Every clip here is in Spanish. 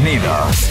bienvenidos.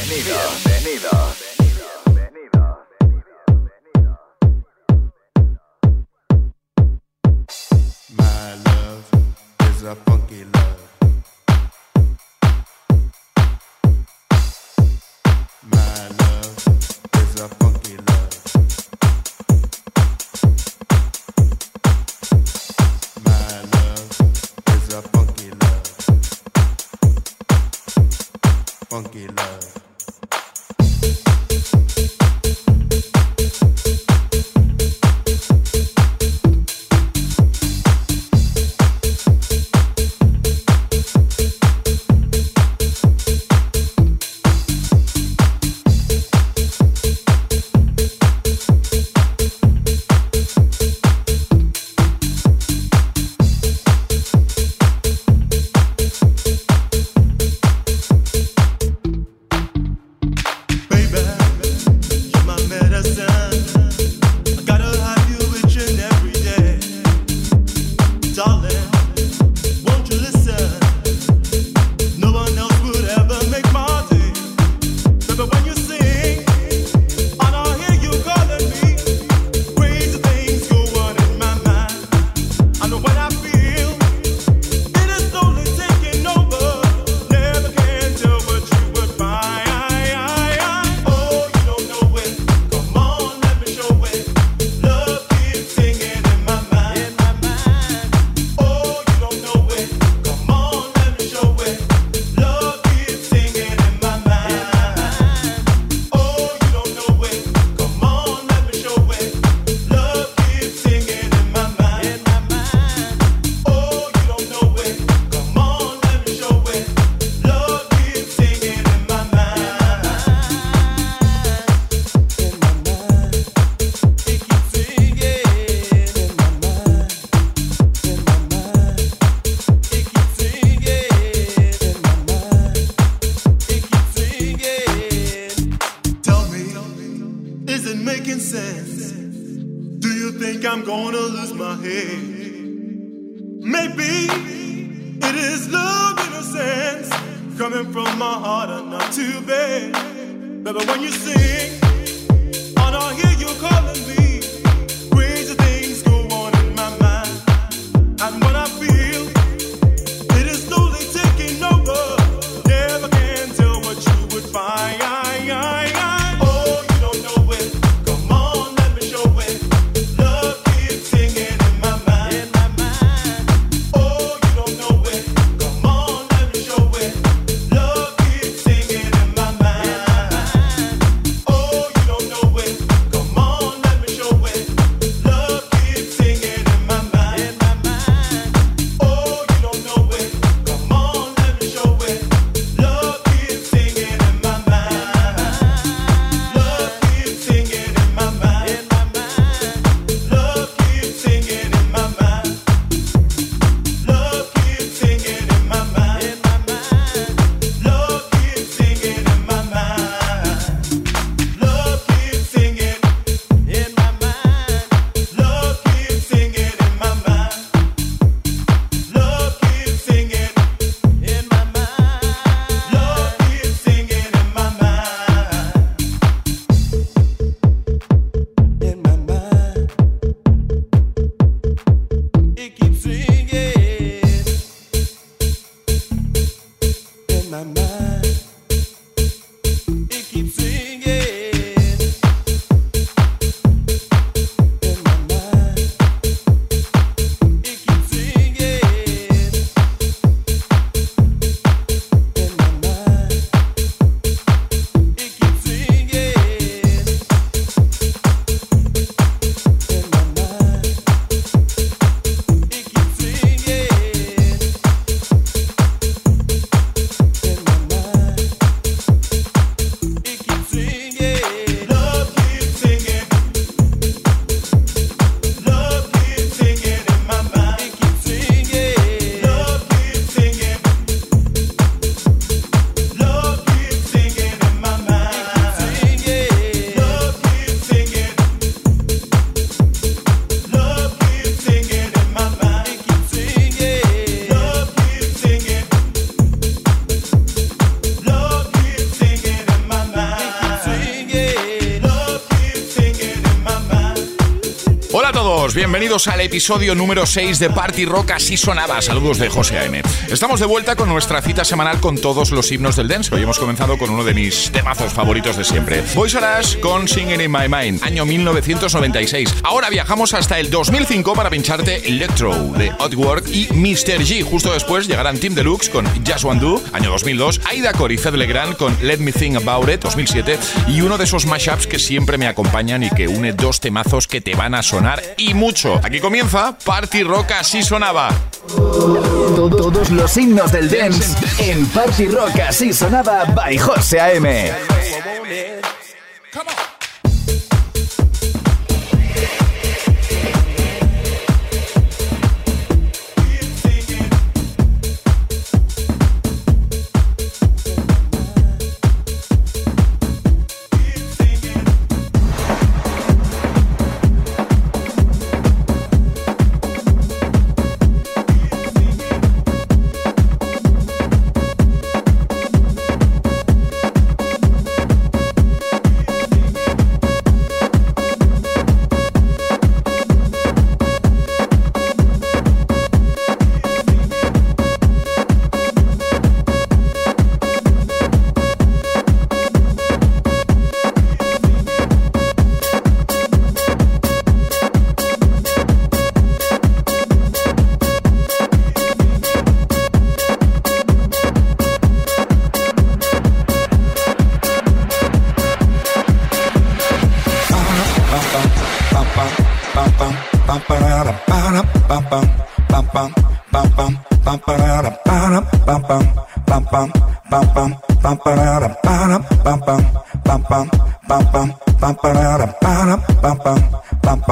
Episodio número 6 de Party Rock Así Sonaba. Saludos de José A.M. Estamos de vuelta con nuestra cita semanal con todos los himnos del dance. Hoy hemos comenzado con uno de mis temazos favoritos de siempre. Boys R con Singing in My Mind, año 1996. Ahora viajamos hasta el 2005 para pincharte Electro de Work y Mr. G. Justo después llegarán Team Deluxe con Just One Do, año 2002, Aida Core y Fed Legrand con Let Me Think About It, 2007, y uno de esos mashups que siempre me acompañan y que une dos temazos que te van a sonar y mucho. Aquí comienza Party Rock así sonaba. Todos los himnos del dance en Party Rock así sonaba by José A.M.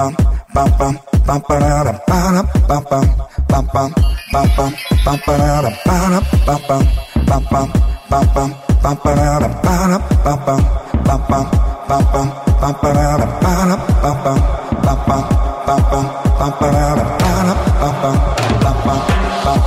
bam bam bam bam ba da da ba da bam bam bam bam bam bam bam ba da da ba da bam bam bam bam bam bam bam ba da da ba da bam bam bam bam bam bam bam ba da da ba da bam bam bam bam bam bam bam ba da da ba da bam bam bam bam bum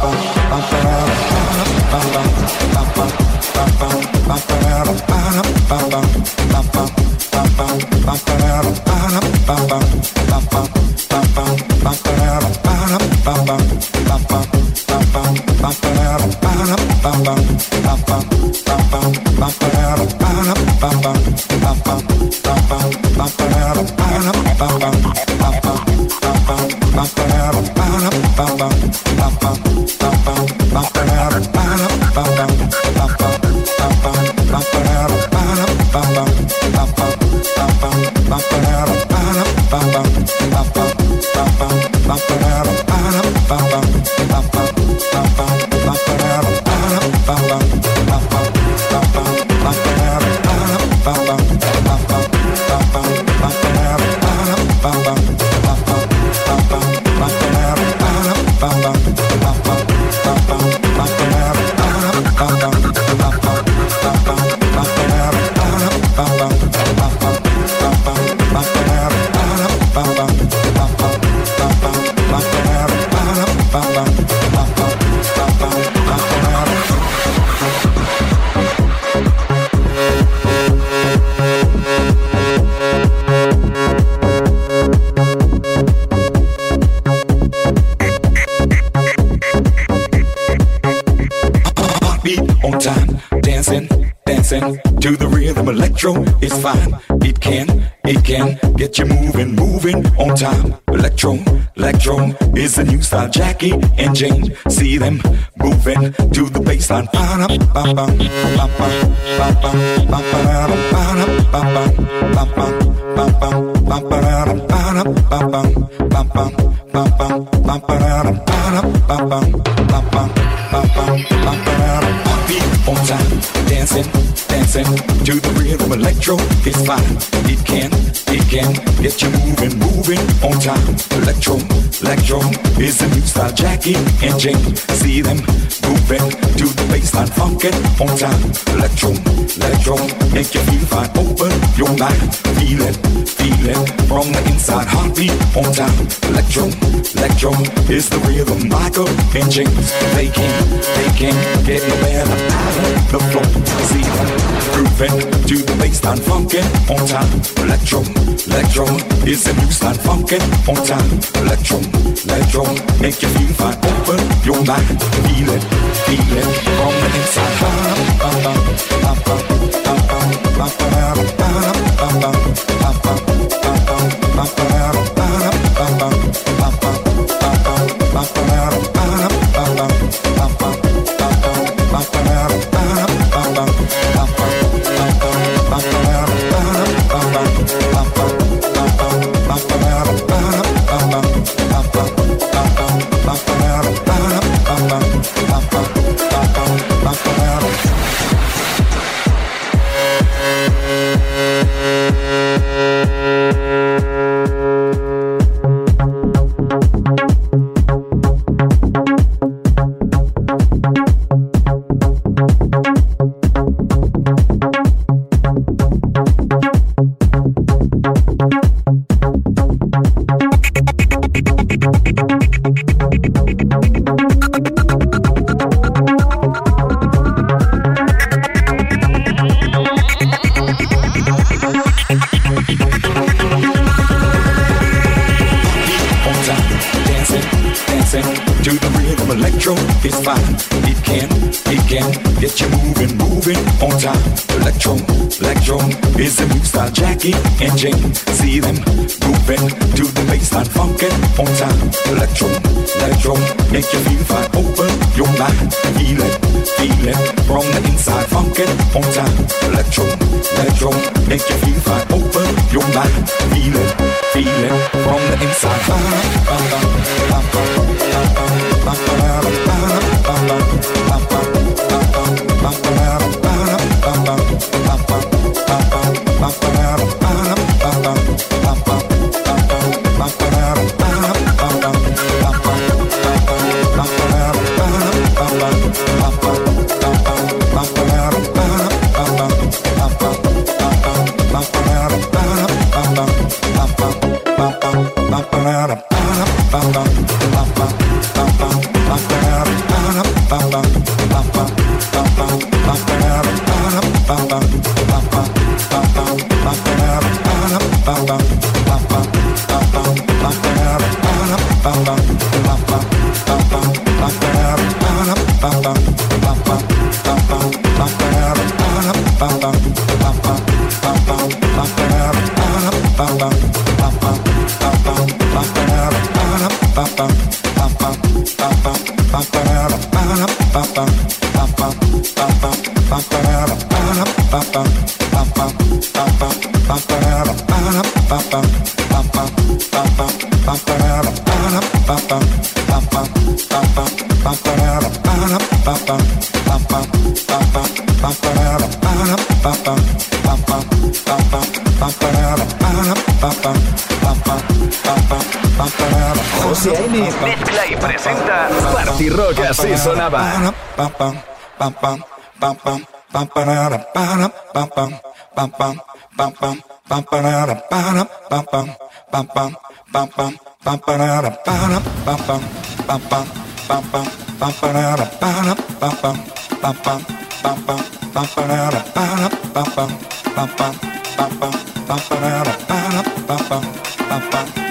bum to the rhythm electro. It's fine, it can it can get you moving, moving on time. Electro, electro is the new style. Jackie and Jane, see them moving to the baseline. Be dancing, dancing to the rhythm. Electro is fine. It can it can get you moving, moving on time. Electro, electro is the new style. Jackie and Jane, see them moving to the baseline, funkin' on time. Electro, electro, make you feel fine. Open your mind, feel it, feel it from the inside. Heartbeat on time. Electro, electro is the rhythm. Michael and James, they can, they can't get no better. The floor, see them grooving to the baseline, funkin' on time. Electro electro, electro. It's a new style, funkin' on time. Electro, electro. Make you feel fine. Open your mind, feel it, feel it from the inside. Ba, ba, ba, ba, ba, ba, ba, ba, ba, ba, ba, ba, ba, ba, ba, ba, about me. pam pam pam pam pam pam pam parara para pam pam pam pam pam pam pam parara para pam pam pam pam pam pam pam parara para pam pam pam pam pam pam pam parara para pam pam pam pam pam pam pam parara para pam pam pam pam pam pam pam parara para pam pam pam pam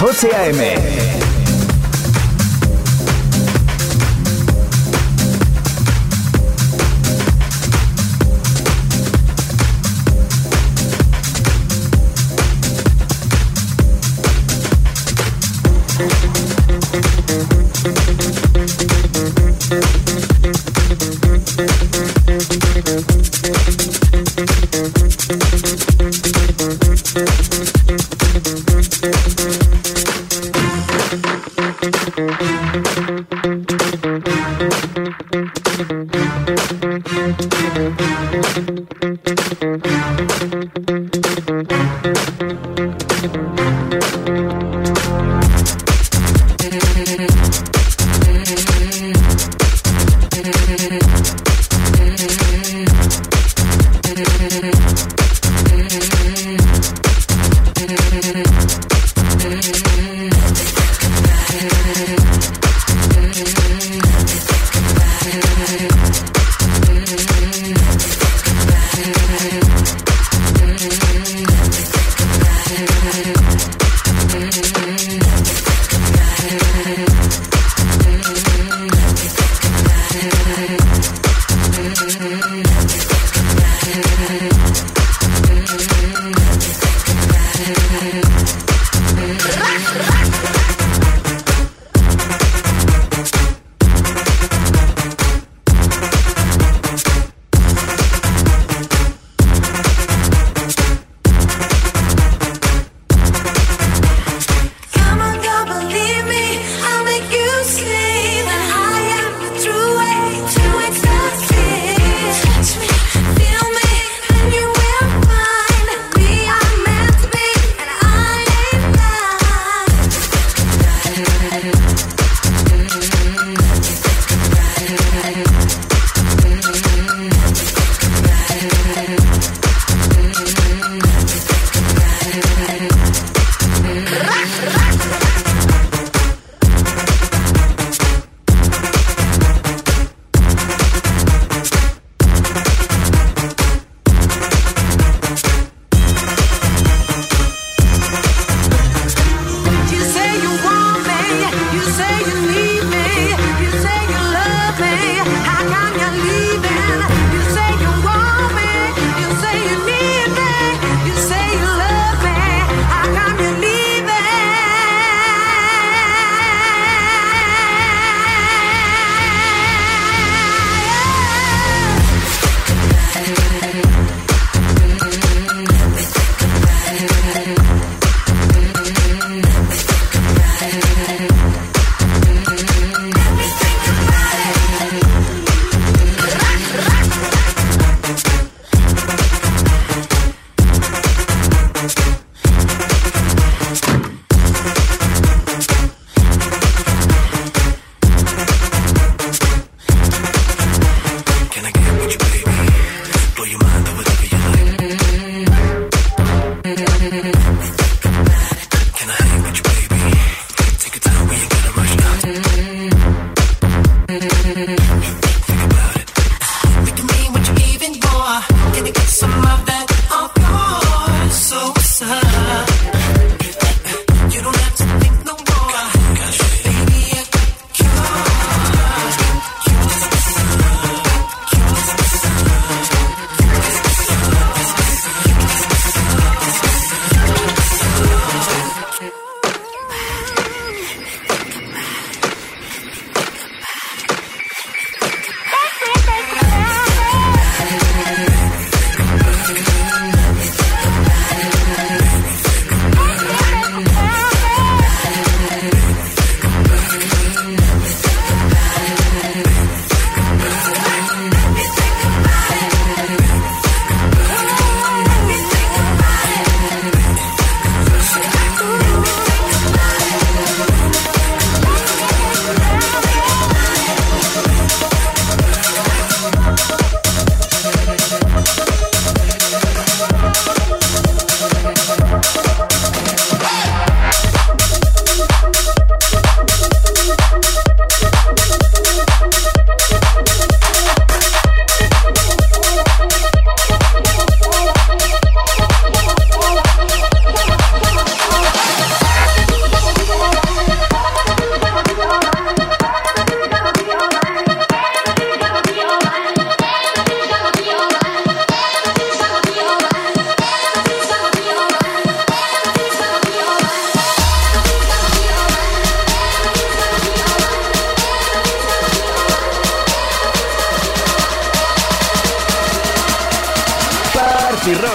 José A.M.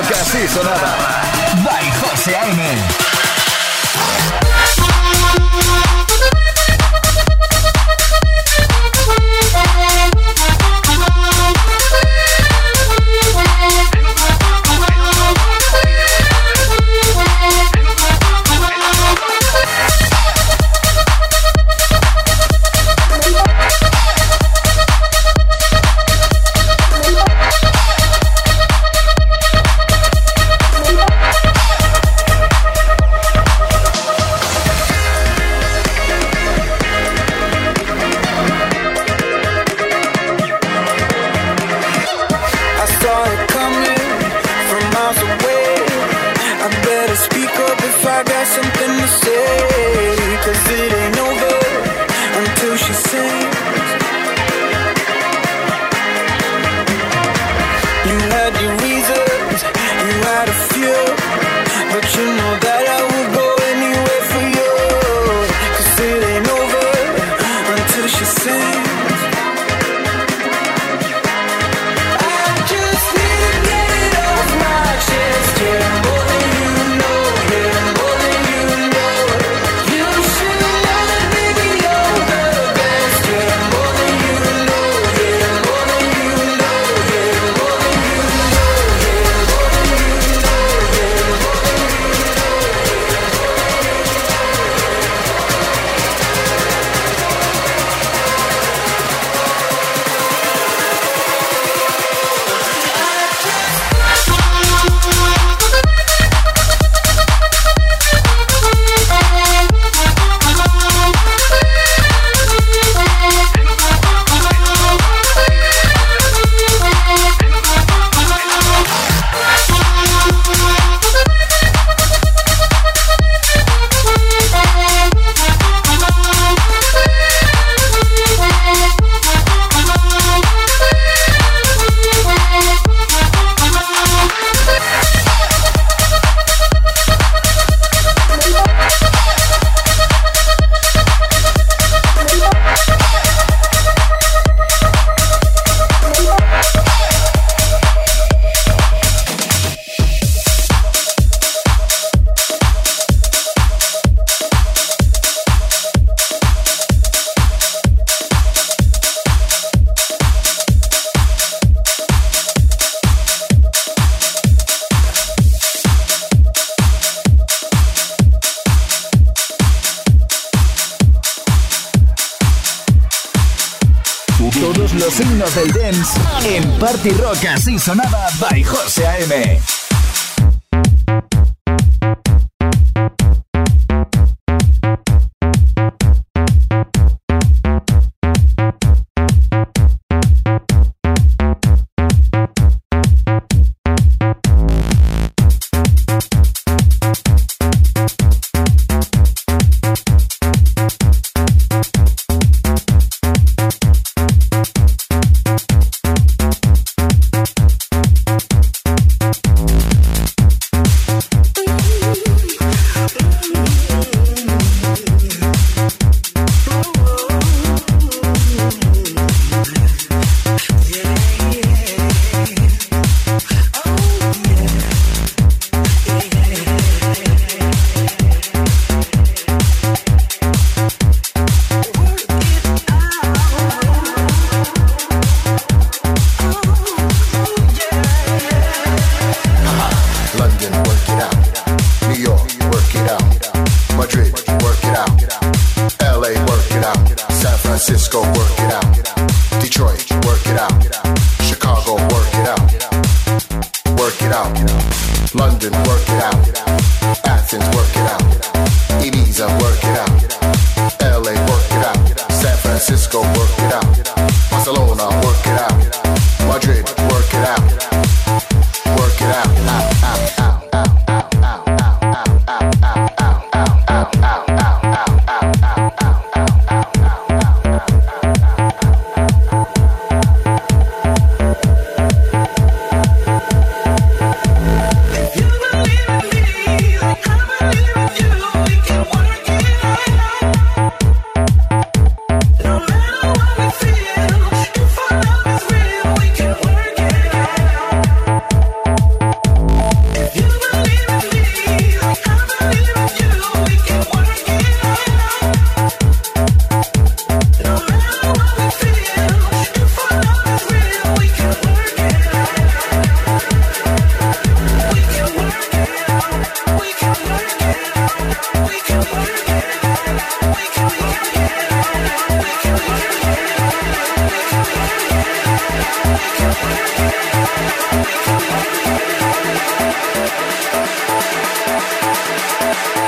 Rock así sonaba. By José A.M.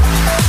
Madre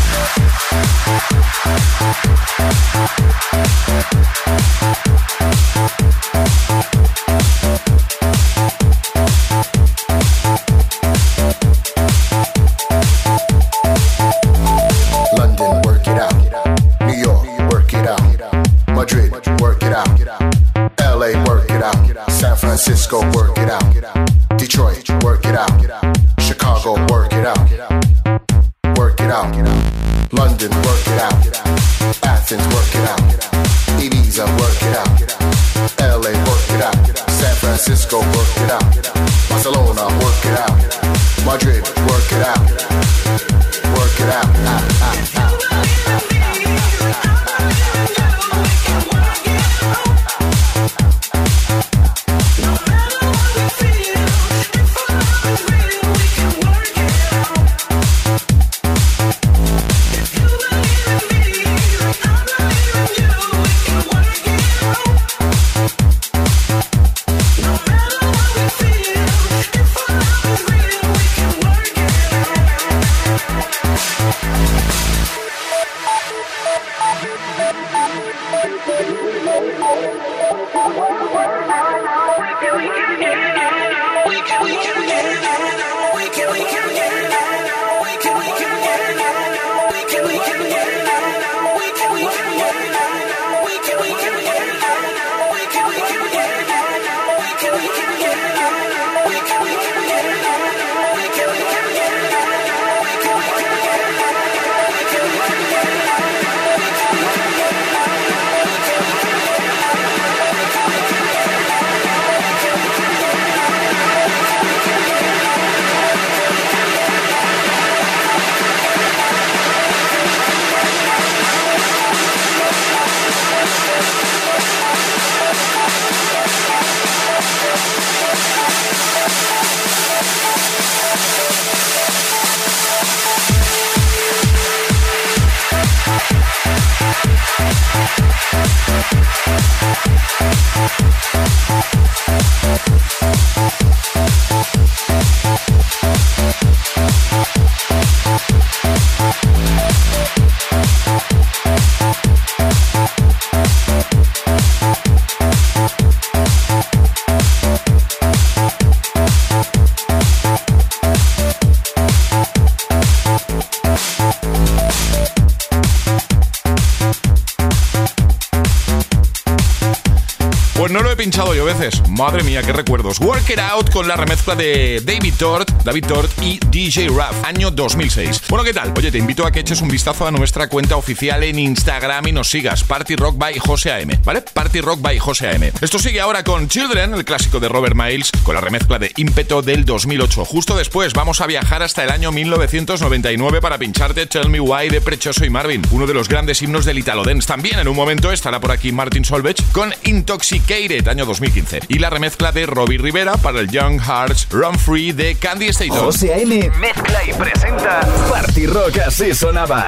qué recuerdos. Work It Out con la remezcla de David Tort, David Tort y DJ Raff, año 2006. Bueno, ¿qué tal? Oye, te invito a que eches un vistazo a nuestra cuenta oficial en Instagram y nos sigas. Party Rock by José AM, ¿vale? Party Rock by José AM. Esto sigue ahora con Children, el clásico de Robert Miles, con la remezcla de Ímpeto del 2008. Justo después vamos a viajar hasta el año 1999 para pincharte Tell Me Why de Prechoso y Marvin, uno de los grandes himnos del Italo Dance. También en un momento estará por aquí Martin Solveig con Intoxicated año 2015. Y la remezcla de Robbie Rivera para el Young Hearts Run Free de Candy State. José A.M. mezcla y presenta Party Rock así sonaba.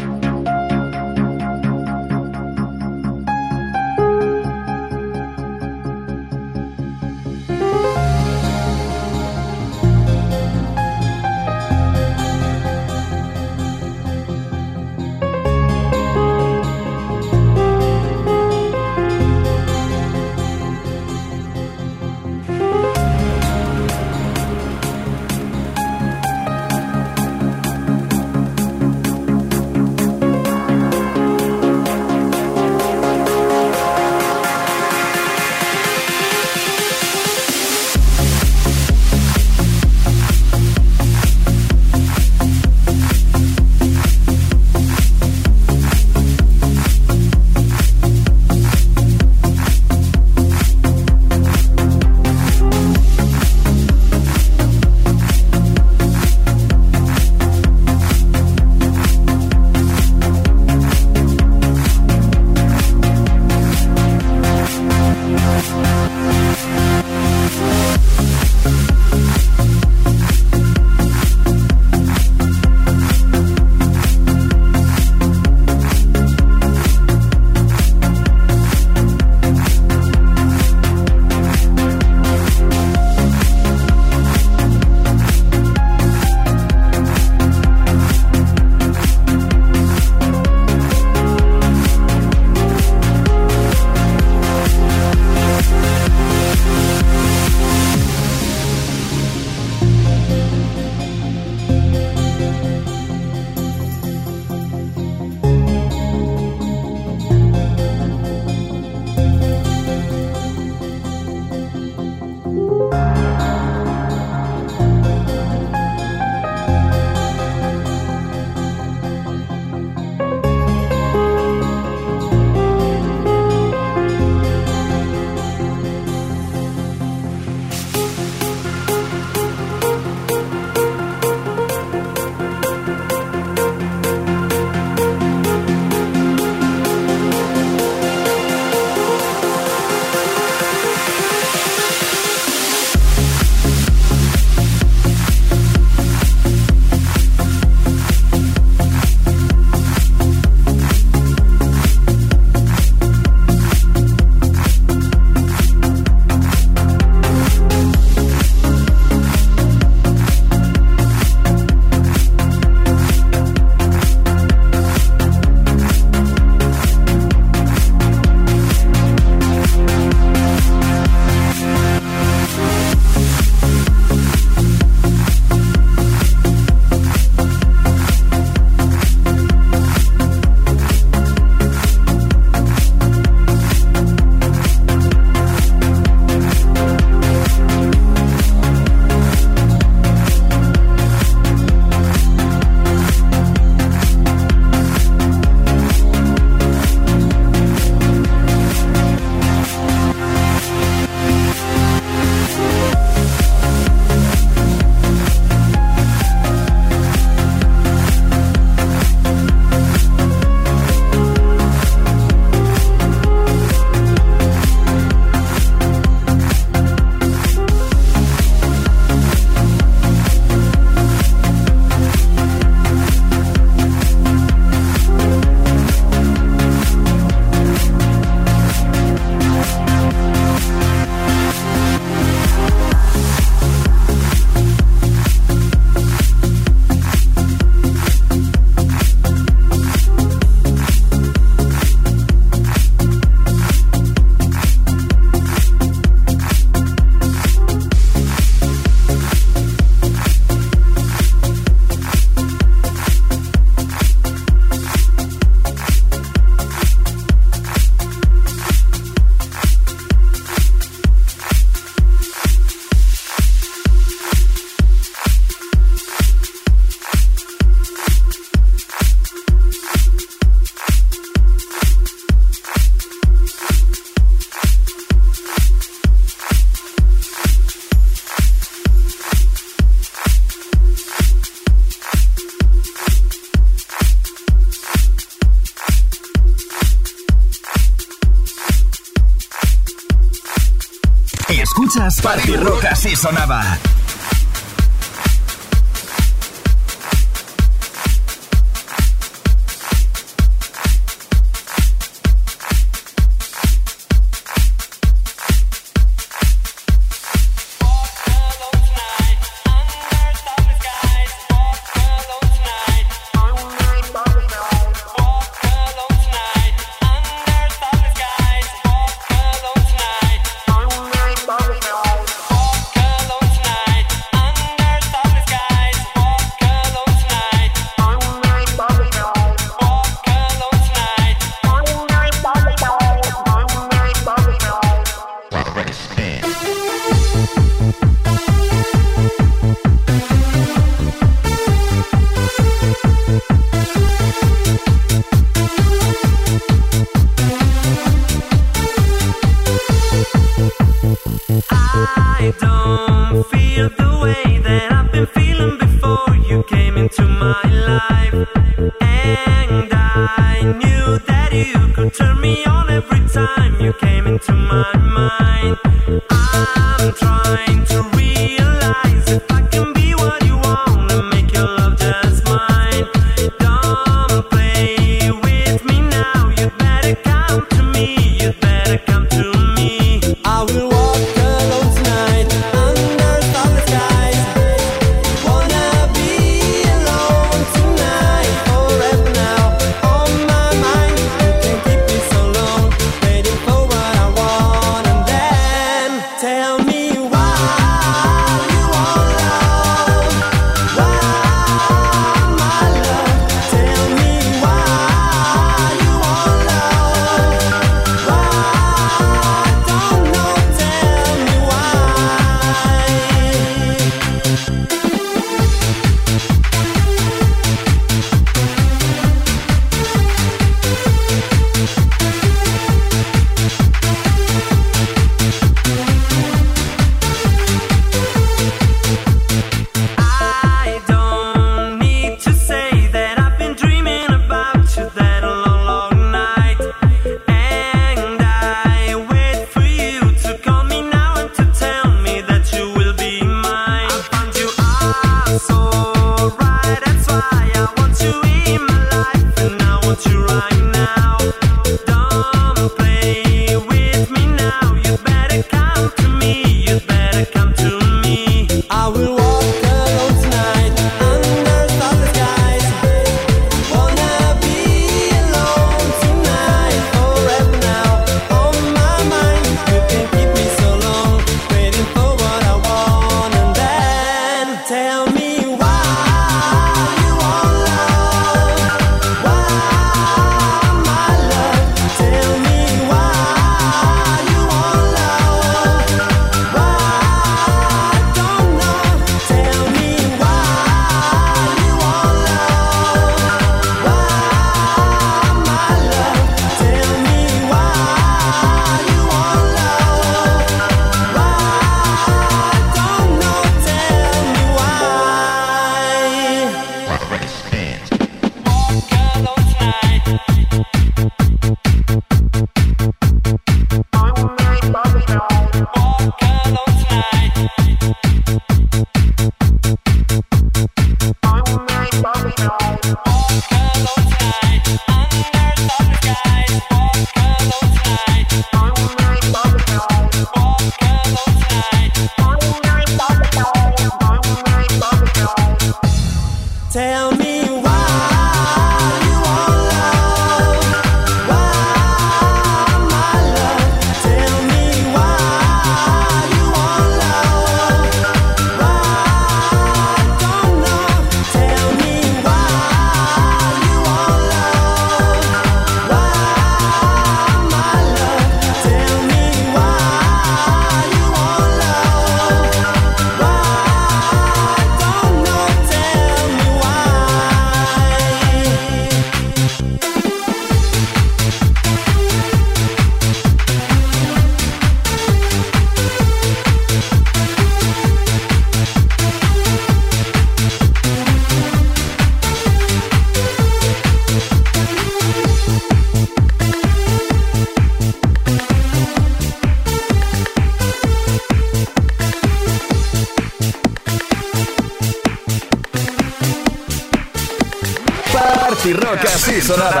Rock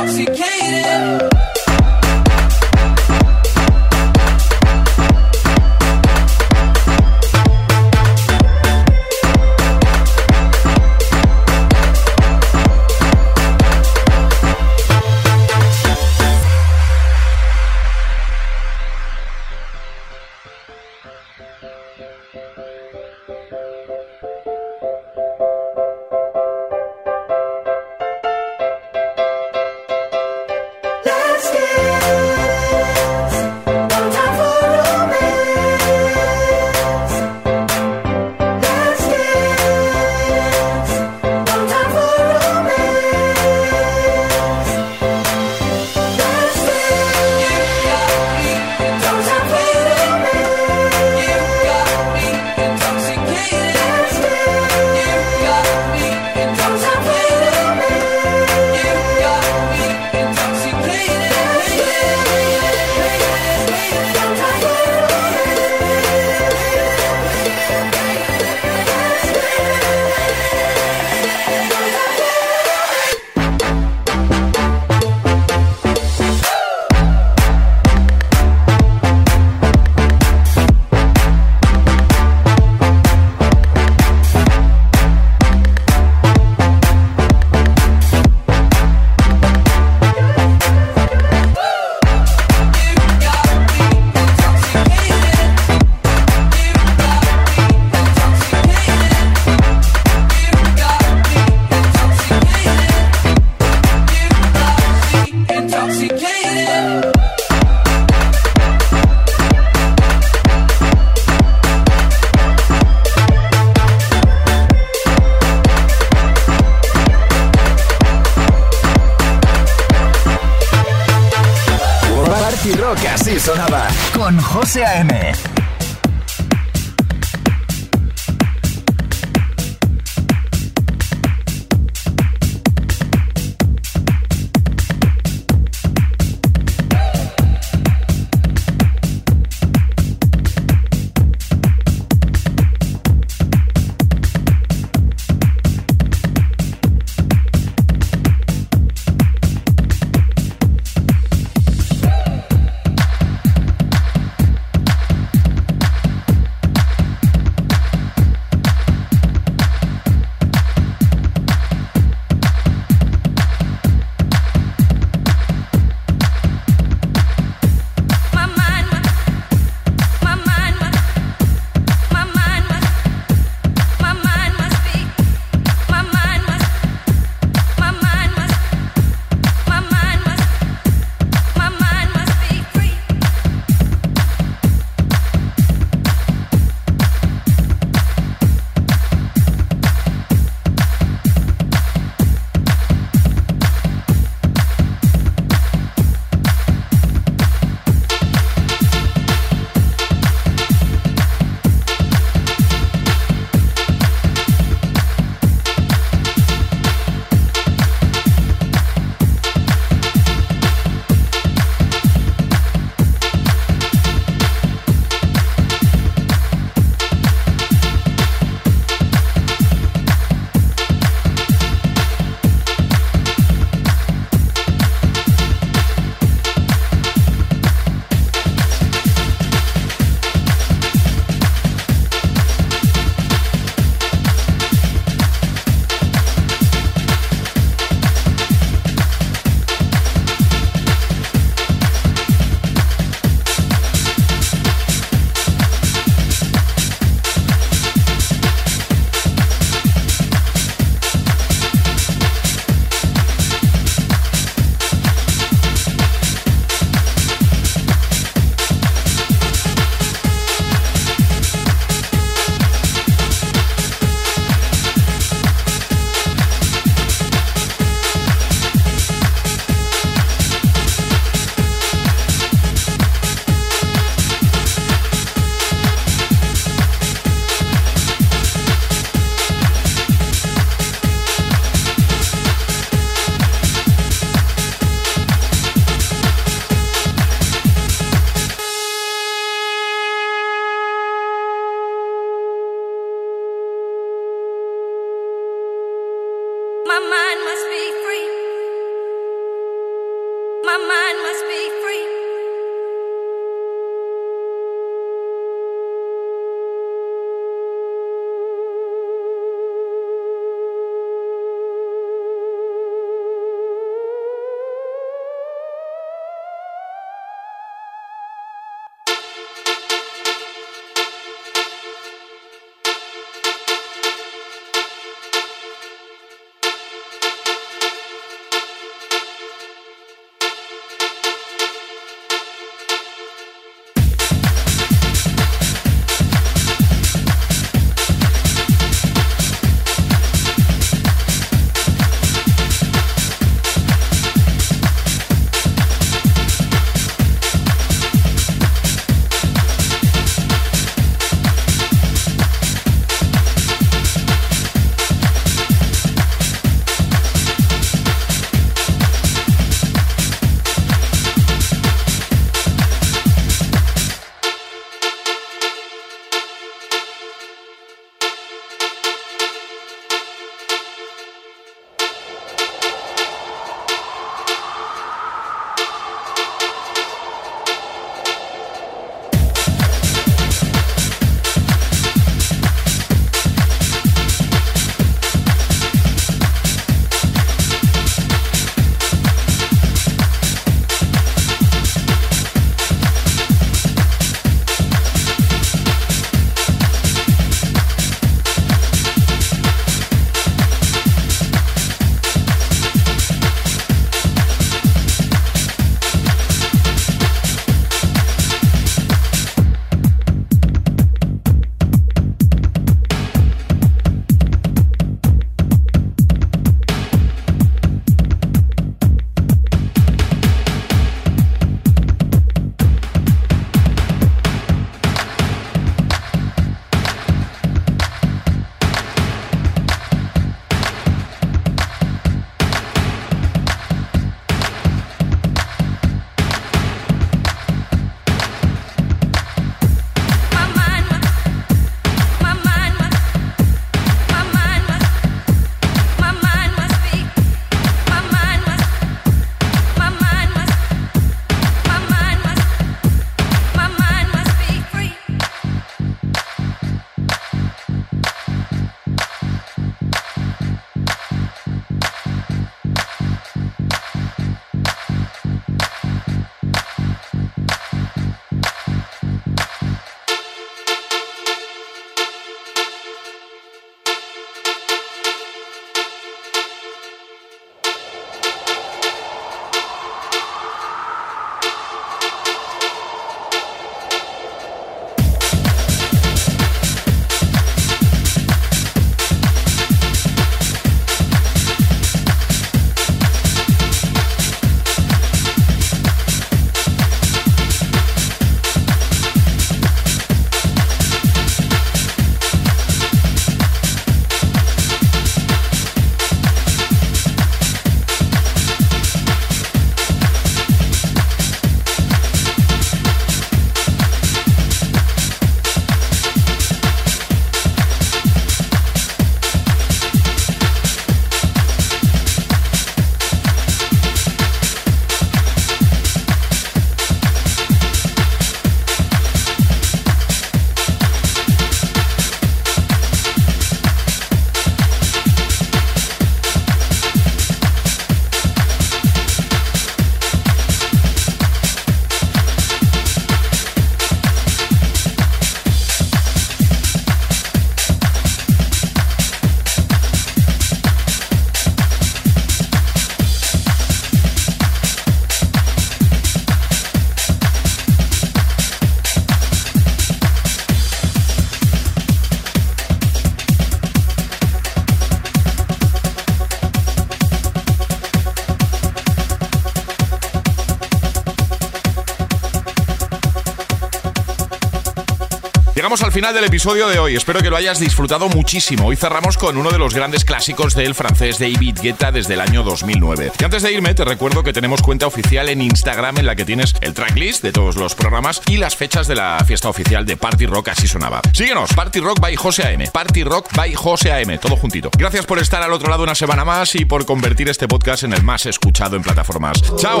al final del episodio de hoy. Espero que lo hayas disfrutado muchísimo. Hoy cerramos con uno de los grandes clásicos del francés David Guetta desde el año 2009. Y antes de irme, te recuerdo que tenemos cuenta oficial en Instagram en la que tienes el tracklist de todos los programas y las fechas de la fiesta oficial de Party Rock, así sonaba. Síguenos, Party Rock by José AM. Party Rock by José AM, todo juntito. Gracias por estar al otro lado una semana más y por convertir este podcast en el más escuchado en plataformas. ¡Chao!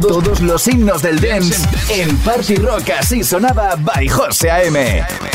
Todos los himnos del dance en Party Rock, así sonaba by José AM.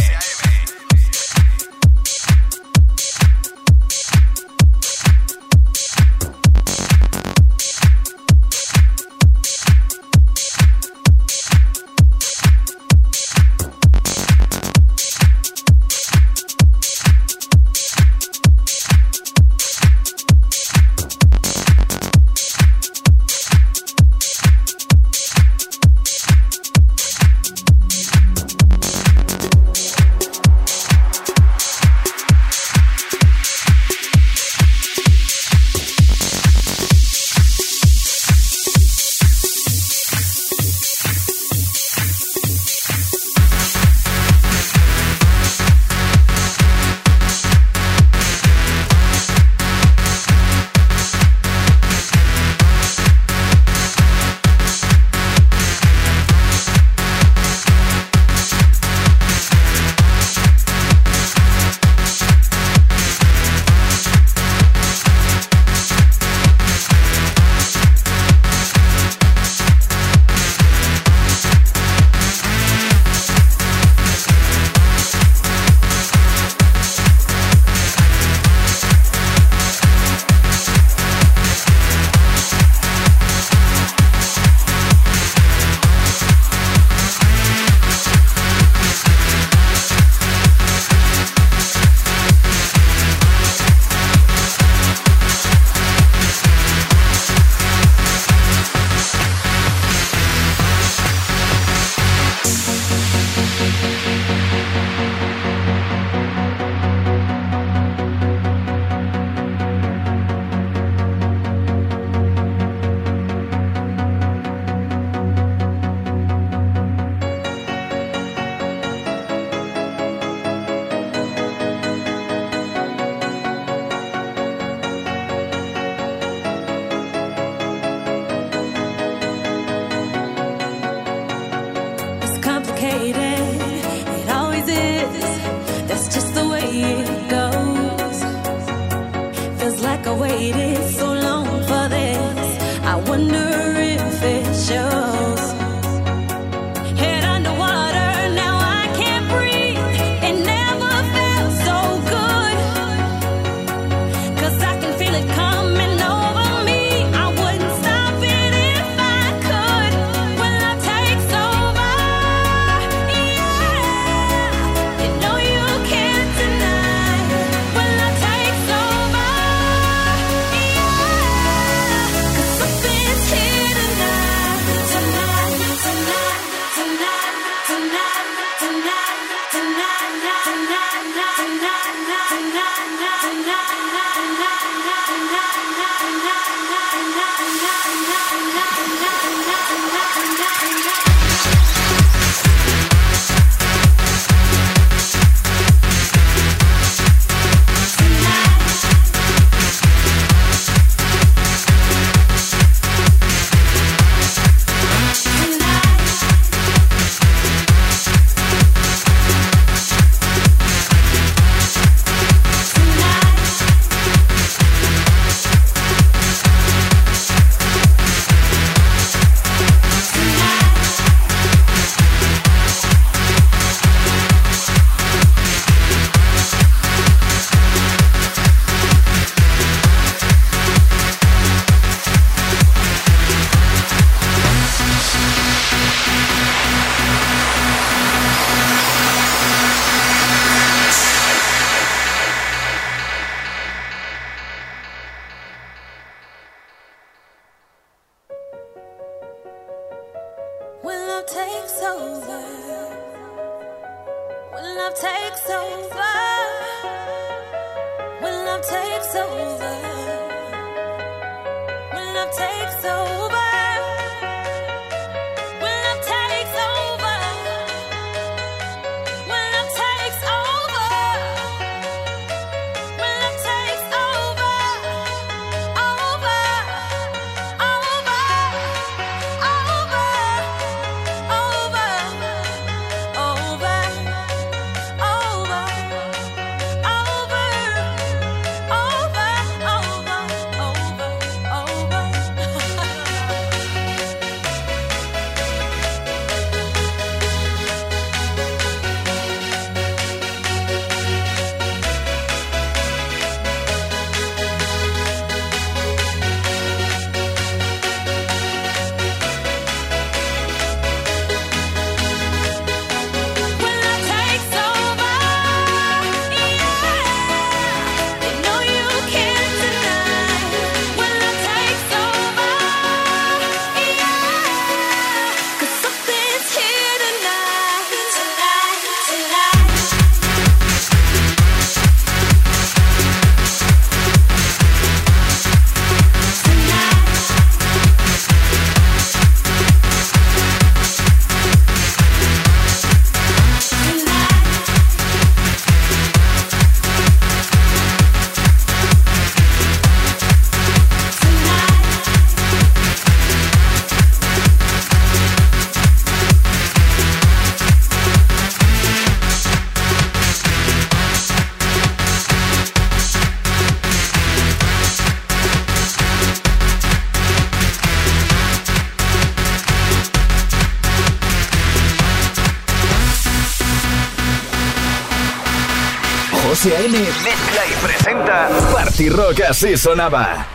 José A.M. mezcla y presenta Party Rock así sonaba.